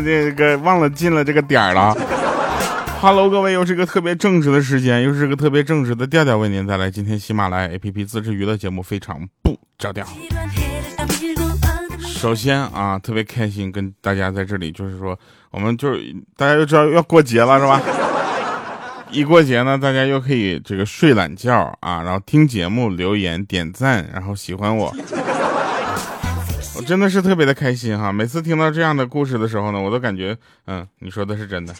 这个忘了进了这个点儿了。Hello，各位，又是一个特别正直的时间，又是个特别正直的调调，为您带来今天喜马拉雅 APP 自制娱乐节目，非常不着调。首先啊，特别开心跟大家在这里，就是说，我们就是大家又知道要过节了，是吧？一过节呢，大家又可以这个睡懒觉啊，然后听节目、留言、点赞，然后喜欢我，我真的是特别的开心哈！每次听到这样的故事的时候呢，我都感觉，嗯，你说的是真的。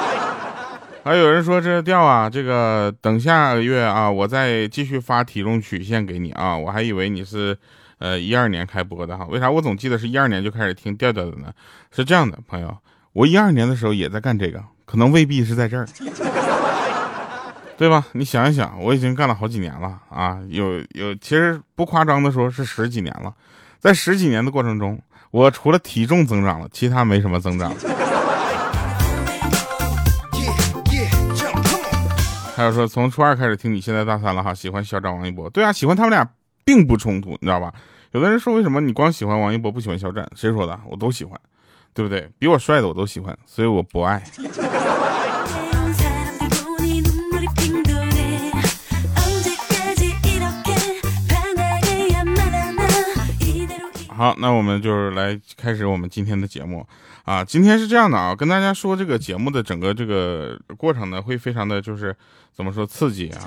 还有人说这调啊，这个等下个月啊，我再继续发体重曲线给你啊，我还以为你是。呃，一二年开播的哈，为啥我总记得是一二年就开始听调调的呢？是这样的，朋友，我一二年的时候也在干这个，可能未必是在这儿，对吧？你想一想，我已经干了好几年了啊，有有，其实不夸张的说，是十几年了。在十几年的过程中，我除了体重增长了，其他没什么增长。还有说从初二开始听，你现在大三了哈，喜欢校长王一博，对啊，喜欢他们俩。并不冲突，你知道吧？有的人说，为什么你光喜欢王一博，不喜欢肖战？谁说的？我都喜欢，对不对？比我帅的我都喜欢，所以我不爱。好，那我们就是来开始我们今天的节目啊。今天是这样的啊，跟大家说这个节目的整个这个过程呢，会非常的就是怎么说刺激啊。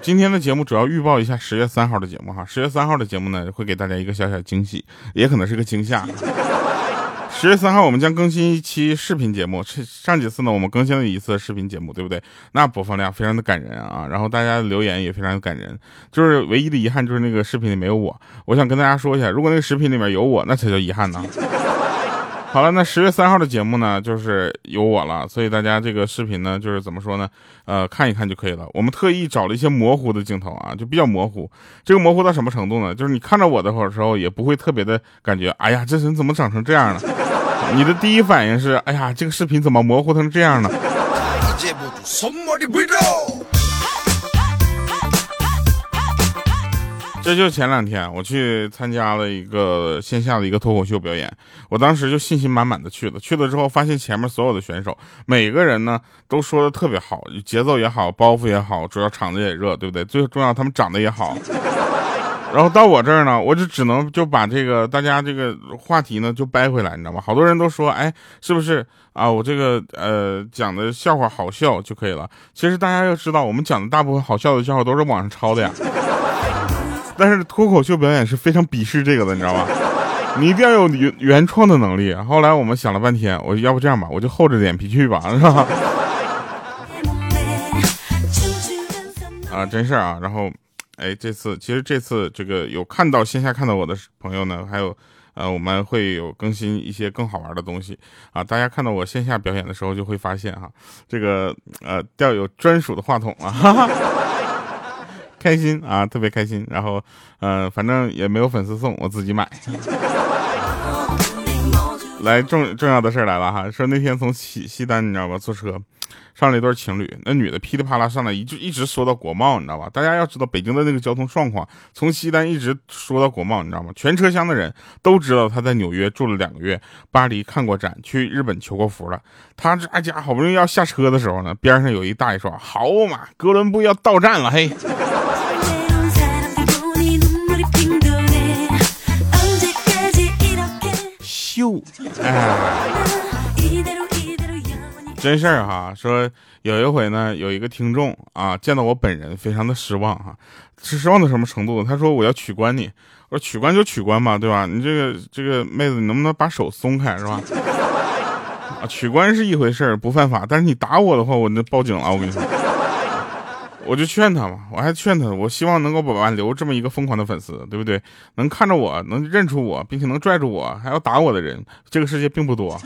今天的节目主要预报一下十月三号的节目哈，十月三号的节目呢会给大家一个小小惊喜，也可能是个惊吓。十月三号我们将更新一期视频节目，上几次呢我们更新了一次视频节目，对不对？那播放量非常的感人啊，然后大家的留言也非常的感人，就是唯一的遗憾就是那个视频里没有我，我想跟大家说一下，如果那个视频里面有我，那才叫遗憾呢。好了，那十月三号的节目呢，就是有我了，所以大家这个视频呢，就是怎么说呢？呃，看一看就可以了。我们特意找了一些模糊的镜头啊，就比较模糊。这个模糊到什么程度呢？就是你看着我的时候，也不会特别的感觉，哎呀，这人怎么长成这样了？你的第一反应是，哎呀，这个视频怎么模糊成这样呢？这就前两天我去参加了一个线下的一个脱口秀表演，我当时就信心满满的去了。去了之后发现前面所有的选手，每个人呢都说的特别好，节奏也好，包袱也好，主要场子也热，对不对？最重要他们长得也好。然后到我这儿呢，我就只能就把这个大家这个话题呢就掰回来，你知道吗？好多人都说，哎，是不是啊？我这个呃讲的笑话好笑就可以了。其实大家要知道，我们讲的大部分好笑的笑话都是网上抄的呀。但是脱口秀表演是非常鄙视这个的，你知道吧？你一定要有原原创的能力。后来我们想了半天，我要不这样吧，我就厚着脸皮去吧，是吧？啊，真事儿啊。然后，哎，这次其实这次这个有看到线下看到我的朋友呢，还有呃，我们会有更新一些更好玩的东西啊。大家看到我线下表演的时候，就会发现哈，这个呃，调有专属的话筒啊。哈 哈开心啊，特别开心。然后，呃，反正也没有粉丝送，我自己买。来重重要的事来了哈，说那天从西西单你知道吧，坐车上了一对情侣，那女的噼里啪啦上来一就一直说到国贸，你知道吧？大家要知道北京的那个交通状况，从西单一直说到国贸，你知道吗？全车厢的人都知道她在纽约住了两个月，巴黎看过展，去日本求过福了。她这家好不容易要下车的时候呢，边上有一大爷说：“好嘛，哥伦布要到站了，嘿。”秀，哎，真事儿哈。说有一回呢，有一个听众啊，见到我本人非常的失望哈，是失望到什么程度？他说我要取关你，我说取关就取关吧，对吧？你这个这个妹子，你能不能把手松开，是吧？啊，取关是一回事儿，不犯法，但是你打我的话，我那报警了，我跟你说。我就劝他嘛，我还劝他，我希望能够挽留这么一个疯狂的粉丝，对不对？能看着我，能认出我，并且能拽住我，还要打我的人，这个世界并不多。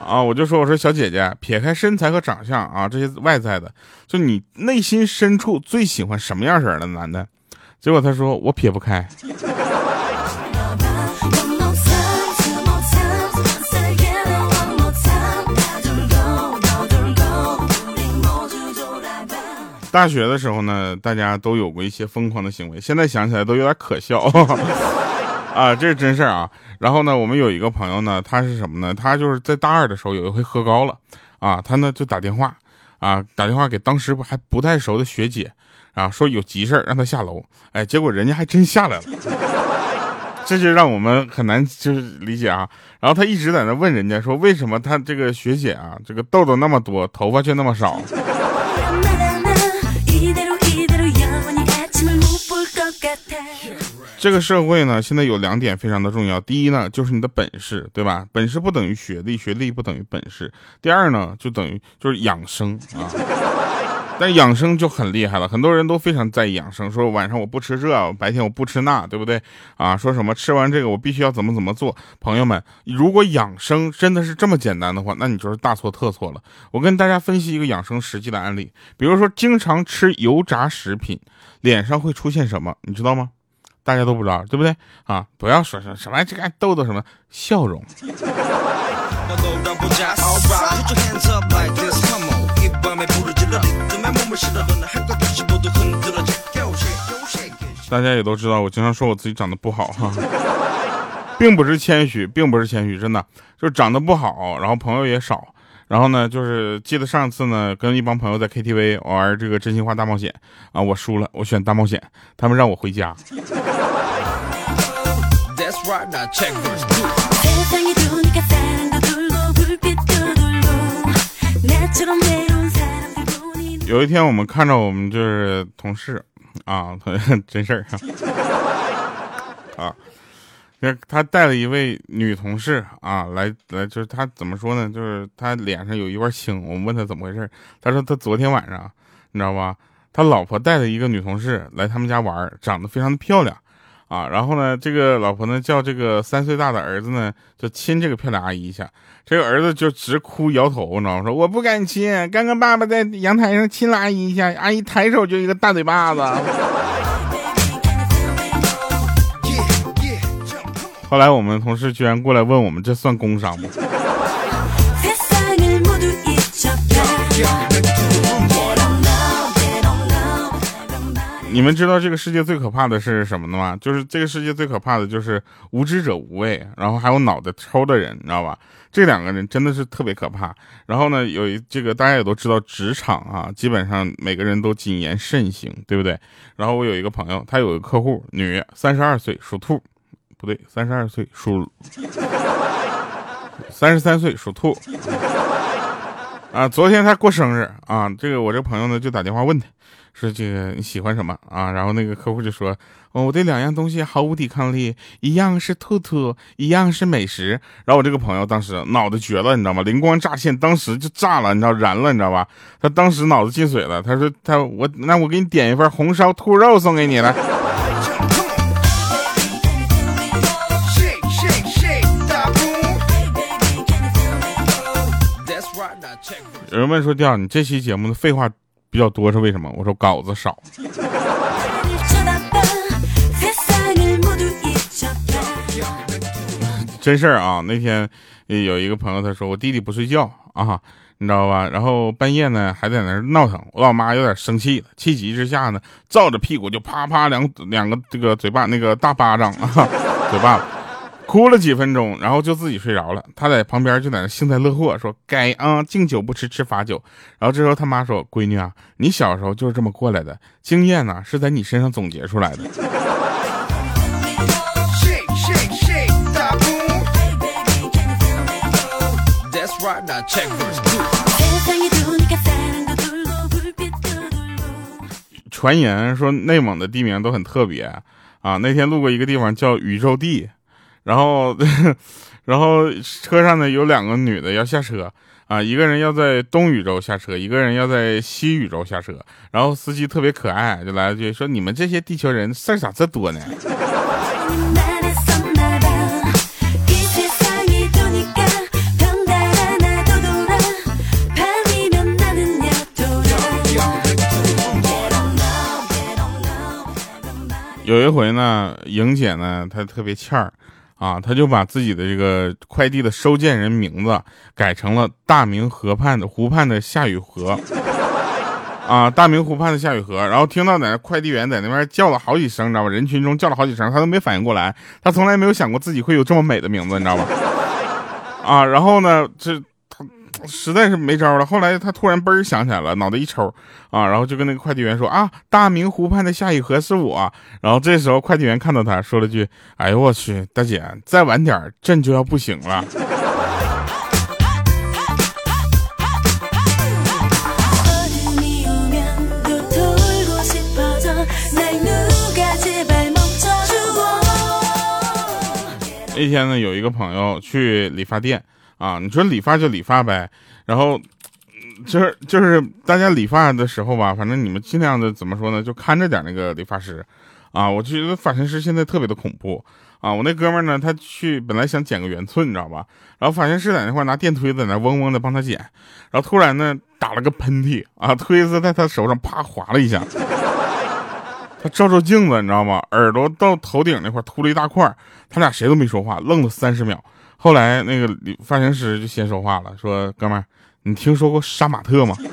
啊，我就说，我说小姐姐，撇开身材和长相啊这些外在的，就你内心深处最喜欢什么样式的男的？结果他说我撇不开。大学的时候呢，大家都有过一些疯狂的行为，现在想起来都有点可笑。啊，这是真事儿啊。然后呢，我们有一个朋友呢，他是什么呢？他就是在大二的时候有一回喝高了，啊，他呢就打电话，啊，打电话给当时还不太熟的学姐，啊，说有急事让他下楼，哎，结果人家还真下来了，这就让我们很难就是理解啊。然后他一直在那问人家说，为什么他这个学姐啊，这个痘痘那么多，头发却那么少？这个社会呢，现在有两点非常的重要。第一呢，就是你的本事，对吧？本事不等于学历，学历不等于本事。第二呢，就等于就是养生啊。但养生就很厉害了，很多人都非常在意养生，说晚上我不吃这，白天我不吃那，对不对啊？说什么吃完这个我必须要怎么怎么做？朋友们，如果养生真的是这么简单的话，那你就是大错特错了。我跟大家分析一个养生实际的案例，比如说经常吃油炸食品，脸上会出现什么？你知道吗？大家都不知道，对不对啊？不要说什么什么这个痘痘什么笑容。大家也都知道，我经常说我自己长得不好哈，并不是谦虚，并不是谦虚，真的就是长得不好，然后朋友也少。然后呢，就是记得上次呢，跟一帮朋友在 KTV 玩这个真心话大冒险啊，我输了，我选大冒险，他们让我回家。有一天，我们看着我们就是同事啊，真事儿 啊。那他带了一位女同事啊，来来，就是他怎么说呢？就是他脸上有一块青。我们问他怎么回事，他说他昨天晚上，你知道吧？他老婆带了一个女同事来他们家玩，长得非常的漂亮啊。然后呢，这个老婆呢叫这个三岁大的儿子呢，就亲这个漂亮阿姨一下。这个儿子就直哭摇头，你知道吗？说我不敢亲。刚刚爸爸在阳台上亲了阿姨一下，阿姨抬手就一个大嘴巴子。后来我们同事居然过来问我们，这算工伤吗？你们知道这个世界最可怕的是什么的吗？就是这个世界最可怕的就是无知者无畏，然后还有脑袋抽的人，你知道吧？这两个人真的是特别可怕。然后呢，有一这个大家也都知道，职场啊，基本上每个人都谨言慎行，对不对？然后我有一个朋友，他有个客户，女，三十二岁，属兔。不对，三十二岁属，三十三岁属兔，啊，昨天他过生日啊，这个我这朋友呢就打电话问他，说这个你喜欢什么啊？然后那个客户就说，哦，我对两样东西毫无抵抗力，一样是兔兔，一样是美食。然后我这个朋友当时脑子绝了，你知道吗？灵光乍现，当时就炸了，你知道燃了，你知道吧？他当时脑子进水了，他说他我那我给你点一份红烧兔肉送给你了。有人问说：“调，你这期节目的废话比较多是为什么？”我说：“稿子少。”真事儿啊！那天有一个朋友他说：“我弟弟不睡觉啊，你知道吧？然后半夜呢还在那闹腾。我老妈有点生气了，气急之下呢，照着屁股就啪啪两两个这个嘴巴那个大巴掌啊，嘴巴。”哭了几分钟，然后就自己睡着了。他在旁边就在那幸灾乐祸，说：“该啊，敬酒不吃吃罚酒。”然后这时候他妈说：“闺女啊，你小时候就是这么过来的，经验呢是在你身上总结出来的。” 传言说内蒙的地名都很特别啊。那天路过一个地方叫宇宙地。然后，然后车上呢有两个女的要下车啊，一个人要在东宇宙下车，一个人要在西宇宙下车。然后司机特别可爱，就来了句说：“你们这些地球人事儿咋这多呢？”有一回呢，莹姐呢她特别欠儿。啊，他就把自己的这个快递的收件人名字改成了大明河畔的湖畔的夏雨荷。啊，大明湖畔的夏雨荷，然后听到在那快递员在那边叫了好几声，你知道吧？人群中叫了好几声，他都没反应过来，他从来没有想过自己会有这么美的名字，你知道吧？啊，然后呢，这实在是没招了。后来他突然嘣儿想起来了，脑袋一抽啊，然后就跟那个快递员说啊，大明湖畔的夏雨荷是我。然后这时候快递员看到他说了句，哎呦我去，大姐，再晚点朕就要不行了。那天呢，有一个朋友去理发店啊，你说理发就理发呗，然后就是就是大家理发的时候吧，反正你们尽量的怎么说呢，就看着点那个理发师啊。我觉得发型师现在特别的恐怖啊。我那哥们呢，他去本来想剪个圆寸，你知道吧？然后发型师在那块拿电推子在那嗡嗡的帮他剪，然后突然呢打了个喷嚏啊，推子在他手上啪划了一下。他照照镜子，你知道吗？耳朵到头顶那块秃了一大块。他俩谁都没说话，愣了三十秒。后来那个发型师就先说话了，说：“哥们儿，你听说过杀马特吗？”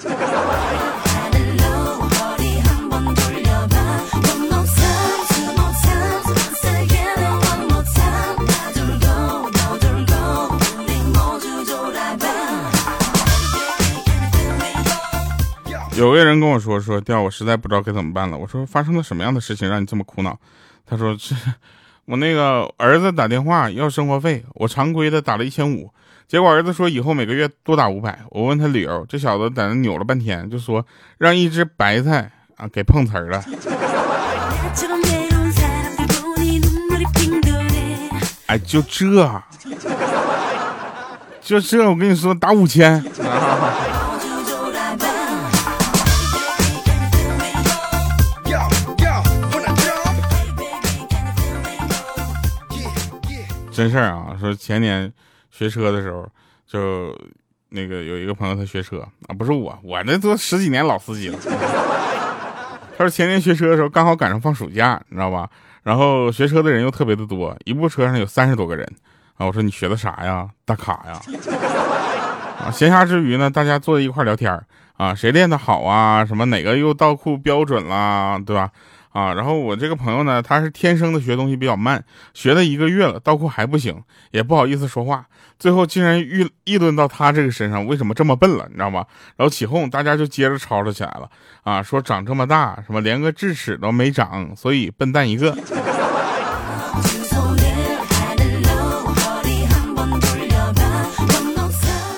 有个人跟我说说调，我实在不知道该怎么办了。我说发生了什么样的事情让你这么苦恼？他说是 我那个儿子打电话要生活费，我常规的打了一千五，结果儿子说以后每个月多打五百。我问他理由，这小子在那扭了半天，就说让一只白菜啊给碰瓷儿了。哎，就这，就这，我跟你说打五千。真事儿啊！说前年学车的时候，就那个有一个朋友他学车啊，不是我，我那都十几年老司机了。他说前年学车的时候刚好赶上放暑假，你知道吧？然后学车的人又特别的多，一部车上有三十多个人啊。我说你学的啥呀？大卡呀？啊，闲暇之余呢，大家坐在一块聊天儿啊，谁练的好啊？什么哪个又倒库标准啦，对吧？啊，然后我这个朋友呢，他是天生的学东西比较慢，学了一个月了，倒库还不行，也不好意思说话，最后竟然议议论到他这个身上为什么这么笨了，你知道吗？然后起哄，大家就接着吵吵起来了，啊，说长这么大，什么连个智齿都没长，所以笨蛋一个。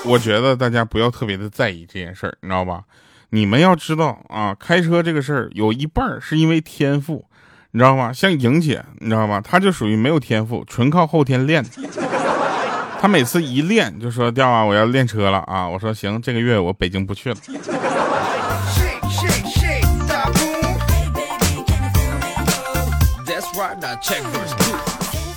我觉得大家不要特别的在意这件事儿，你知道吧？你们要知道啊，开车这个事儿有一半是因为天赋，你知道吗？像莹姐，你知道吗？她就属于没有天赋，纯靠后天练。她每次一练就说：“调啊，我要练车了啊！”我说：“行，这个月我北京不去了。”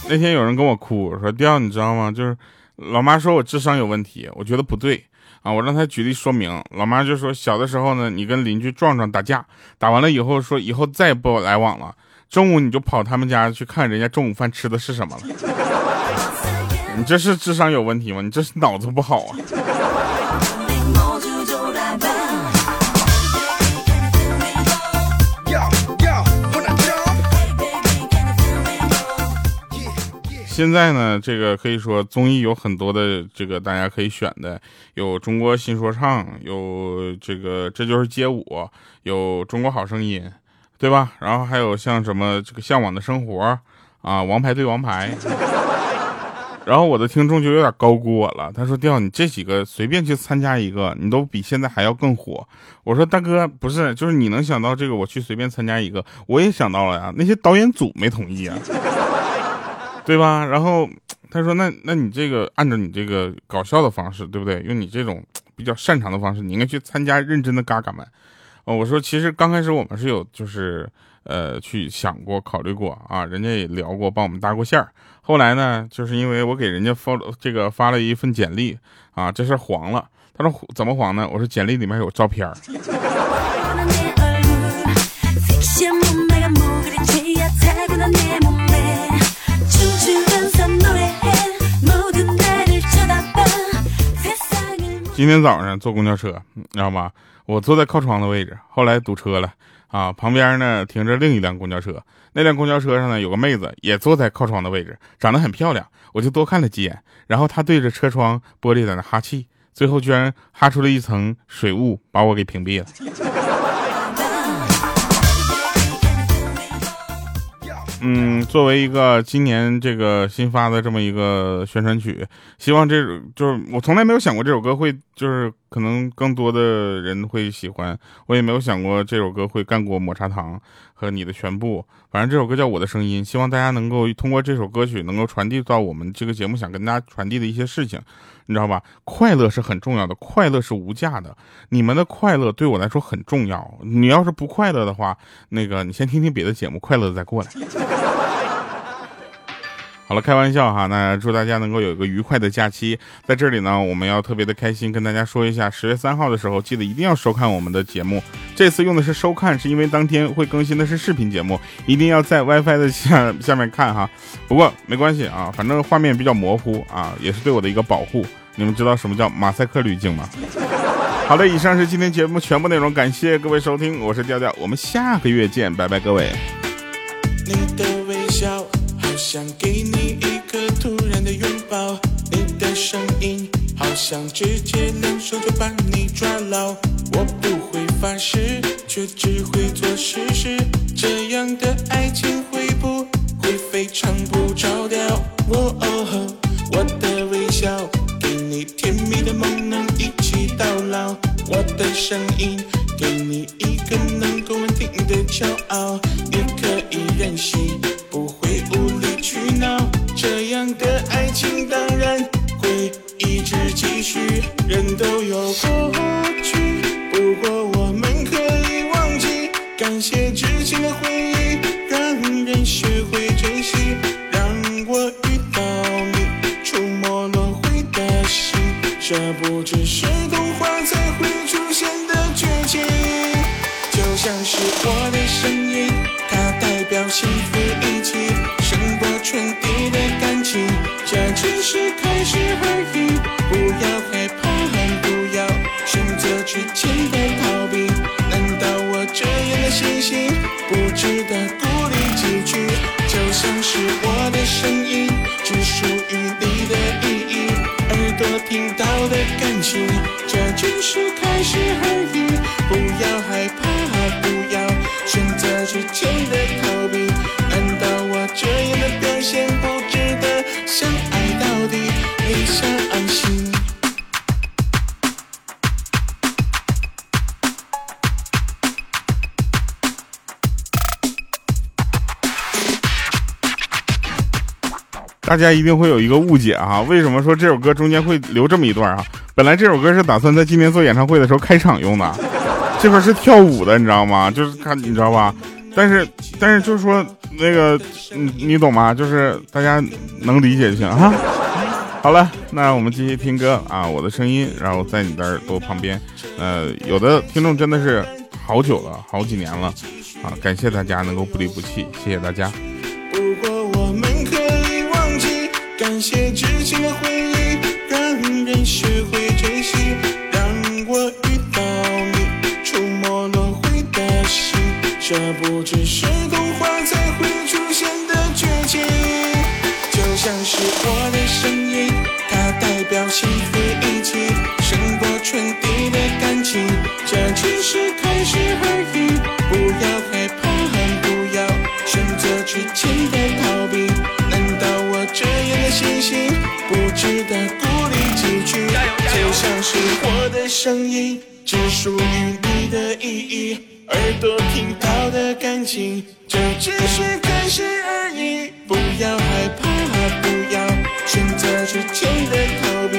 那天有人跟我哭，说：“调，你知道吗？就是老妈说我智商有问题，我觉得不对。”啊，我让他举例说明，老妈就说小的时候呢，你跟邻居壮壮打架，打完了以后说以后再也不来往了，中午你就跑他们家去看人家中午饭吃的是什么了，你这是智商有问题吗？你这是脑子不好啊。现在呢，这个可以说综艺有很多的，这个大家可以选的，有中国新说唱，有这个这就是街舞，有中国好声音，对吧？然后还有像什么这个向往的生活啊，王牌对王牌。然后我的听众就有点高估我了，他说：“调你这几个随便去参加一个，你都比现在还要更火。”我说：“大哥，不是，就是你能想到这个，我去随便参加一个，我也想到了呀，那些导演组没同意啊。”对吧？然后他说：“那那你这个按照你这个搞笑的方式，对不对？用你这种比较擅长的方式，你应该去参加认真的嘎嘎们。”哦，我说其实刚开始我们是有就是呃去想过考虑过啊，人家也聊过，帮我们搭过线儿。后来呢，就是因为我给人家发了这个发了一份简历啊，这事黄了。他说怎么黄呢？我说简历里面有照片儿。今天早上坐公交车，你知道吗？我坐在靠窗的位置，后来堵车了啊，旁边呢停着另一辆公交车，那辆公交车上呢有个妹子也坐在靠窗的位置，长得很漂亮，我就多看了几眼，然后她对着车窗玻璃在那哈气，最后居然哈出了一层水雾，把我给屏蔽了。嗯，作为一个今年这个新发的这么一个宣传曲，希望这就是我从来没有想过这首歌会就是可能更多的人会喜欢，我也没有想过这首歌会干过抹茶糖和你的全部。反正这首歌叫我的声音，希望大家能够通过这首歌曲能够传递到我们这个节目想跟大家传递的一些事情。你知道吧？快乐是很重要的，快乐是无价的。你们的快乐对我来说很重要。你要是不快乐的话，那个你先听听别的节目，快乐再过来。好了，开玩笑哈。那祝大家能够有一个愉快的假期。在这里呢，我们要特别的开心，跟大家说一下，十月三号的时候，记得一定要收看我们的节目。这次用的是收看，是因为当天会更新的是视频节目，一定要在 WiFi 的下下面看哈。不过没关系啊，反正画面比较模糊啊，也是对我的一个保护。你们知道什么叫马赛克滤镜吗？好的，以上是今天节目全部内容，感谢各位收听，我是调调，我们下个月见，拜拜，各位。你的微笑好像给你我想直接两手就把你抓牢。我不会发誓，却只会做事实。这样的爱情会不才会出现的剧情，就像是我的声音，它代表幸福一起，声波传递的感情，这只是开始而已。不要害怕，不要选择之前的逃避。难道我这样的信心不值得鼓励几句？就像是我的声音，只属于你的意义。耳朵听到的感情，只是开始而已。不要害怕，不要选择之前的逃避。难道我这样的表现不值得相爱到底？你相信？大家一定会有一个误解啊，为什么说这首歌中间会留这么一段啊？本来这首歌是打算在今年做演唱会的时候开场用的，这块是跳舞的，你知道吗？就是看，你知道吧？但是，但是就是说那个，你你懂吗？就是大家能理解就行啊。好了，那我们继续听歌啊，我的声音，然后在你的耳朵旁边。呃，有的听众真的是好久了，好几年了啊！感谢大家能够不离不弃，谢谢大家。如果我们可以忘记感谢之前的回之间的逃避，难道我这样的心情不值得鼓励几句？就像是我的声音，只属于你的意义，耳朵听到的感情，这只是开始而已。不要害怕，不要选择之间的逃避，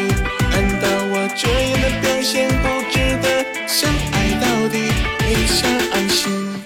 难道我这样的表现不值得相爱到底，你相安心？